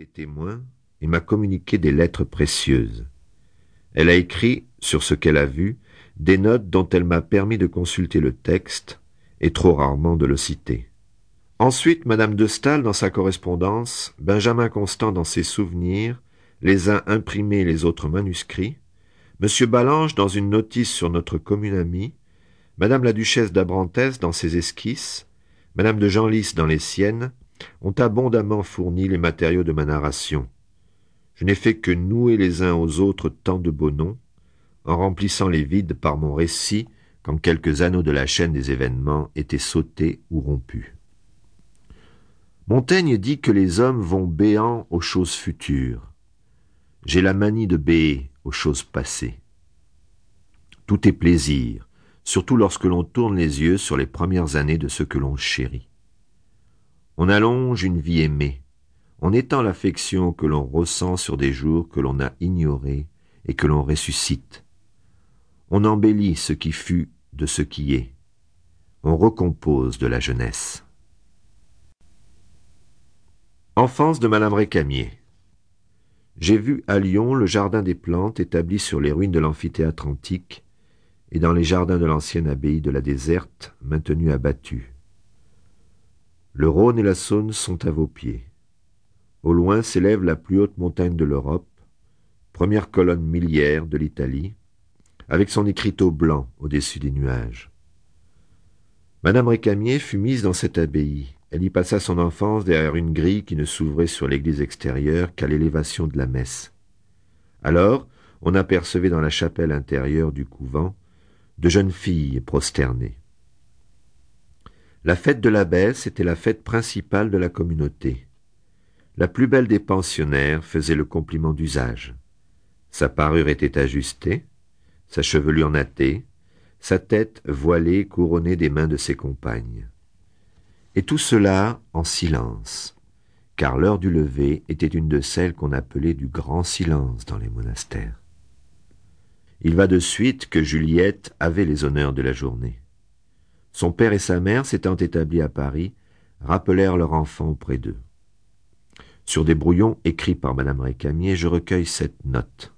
été témoin et m'a communiqué des lettres précieuses. Elle a écrit, sur ce qu'elle a vu, des notes dont elle m'a permis de consulter le texte, et trop rarement de le citer. Ensuite, Madame de Staël dans sa correspondance, Benjamin Constant dans ses souvenirs, les uns imprimés, les autres manuscrits, Monsieur Ballange dans une notice sur notre commune amie, Madame la duchesse d'Abrantès dans ses esquisses, Madame de Genlis dans les siennes, ont abondamment fourni les matériaux de ma narration. Je n'ai fait que nouer les uns aux autres tant de beaux noms, en remplissant les vides par mon récit quand quelques anneaux de la chaîne des événements étaient sautés ou rompus. Montaigne dit que les hommes vont béants aux choses futures. J'ai la manie de béer aux choses passées. Tout est plaisir, surtout lorsque l'on tourne les yeux sur les premières années de ce que l'on chérit. On allonge une vie aimée, on étend l'affection que l'on ressent sur des jours que l'on a ignorés et que l'on ressuscite. On embellit ce qui fut de ce qui est. On recompose de la jeunesse. Enfance de Madame Récamier. J'ai vu à Lyon le jardin des plantes établi sur les ruines de l'amphithéâtre antique et dans les jardins de l'ancienne abbaye de la déserte maintenue abattue. Le Rhône et la Saône sont à vos pieds. Au loin s'élève la plus haute montagne de l'Europe, première colonne milliaire de l'Italie, avec son écriteau blanc au-dessus des nuages. Madame Récamier fut mise dans cette abbaye. Elle y passa son enfance derrière une grille qui ne s'ouvrait sur l'église extérieure qu'à l'élévation de la messe. Alors, on apercevait dans la chapelle intérieure du couvent de jeunes filles prosternées. La fête de l'abbesse était la fête principale de la communauté. La plus belle des pensionnaires faisait le compliment d'usage. Sa parure était ajustée, sa chevelure nattée, sa tête voilée couronnée des mains de ses compagnes. Et tout cela en silence, car l'heure du lever était une de celles qu'on appelait du grand silence dans les monastères. Il va de suite que Juliette avait les honneurs de la journée. Son père et sa mère, s'étant établis à Paris, rappelèrent leur enfant auprès d'eux. Sur des brouillons écrits par madame Récamier, je recueille cette note.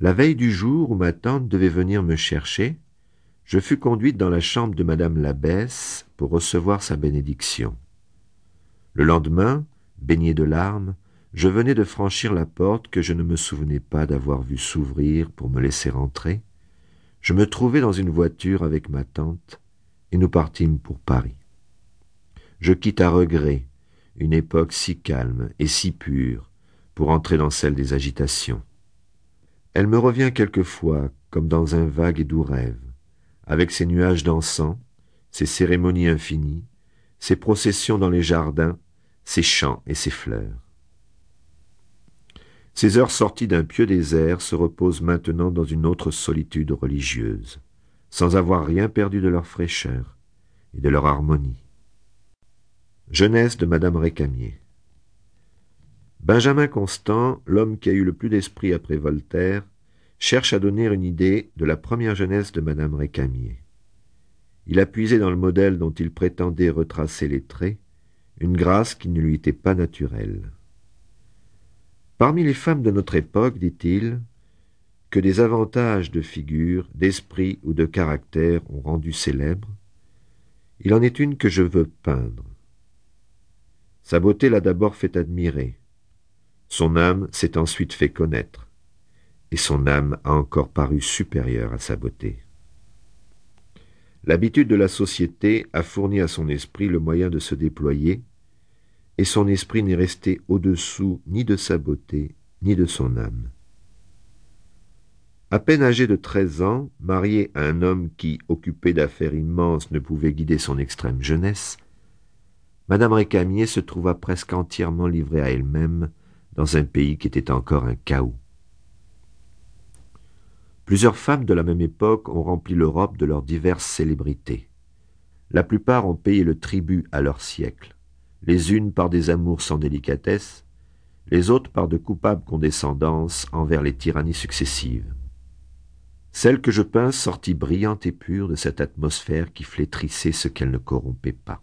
La veille du jour où ma tante devait venir me chercher, je fus conduite dans la chambre de madame l'abbesse pour recevoir sa bénédiction. Le lendemain, baigné de larmes, je venais de franchir la porte que je ne me souvenais pas d'avoir vue s'ouvrir pour me laisser entrer, je me trouvai dans une voiture avec ma tante, et nous partîmes pour Paris. Je quitte à regret une époque si calme et si pure pour entrer dans celle des agitations. Elle me revient quelquefois comme dans un vague et doux rêve, avec ses nuages d'encens, ses cérémonies infinies, ses processions dans les jardins, ses chants et ses fleurs. Ces heures sorties d'un pieux désert se reposent maintenant dans une autre solitude religieuse, sans avoir rien perdu de leur fraîcheur et de leur harmonie. Jeunesse de Madame Récamier Benjamin Constant, l'homme qui a eu le plus d'esprit après Voltaire, cherche à donner une idée de la première jeunesse de Madame Récamier. Il a puisé dans le modèle dont il prétendait retracer les traits une grâce qui ne lui était pas naturelle. Parmi les femmes de notre époque, dit-il, que des avantages de figure, d'esprit ou de caractère ont rendu célèbre, il en est une que je veux peindre. Sa beauté l'a d'abord fait admirer, son âme s'est ensuite fait connaître, et son âme a encore paru supérieure à sa beauté. L'habitude de la société a fourni à son esprit le moyen de se déployer, et son esprit n'est resté au-dessous ni de sa beauté, ni de son âme. À peine âgée de treize ans, mariée à un homme qui, occupé d'affaires immenses, ne pouvait guider son extrême jeunesse, Madame Récamier se trouva presque entièrement livrée à elle-même dans un pays qui était encore un chaos. Plusieurs femmes de la même époque ont rempli l'Europe de leurs diverses célébrités. La plupart ont payé le tribut à leur siècle les unes par des amours sans délicatesse, les autres par de coupables condescendances envers les tyrannies successives. Celle que je peins sortit brillante et pure de cette atmosphère qui flétrissait ce qu'elle ne corrompait pas.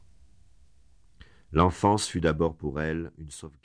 L'enfance fut d'abord pour elle une sauvegarde.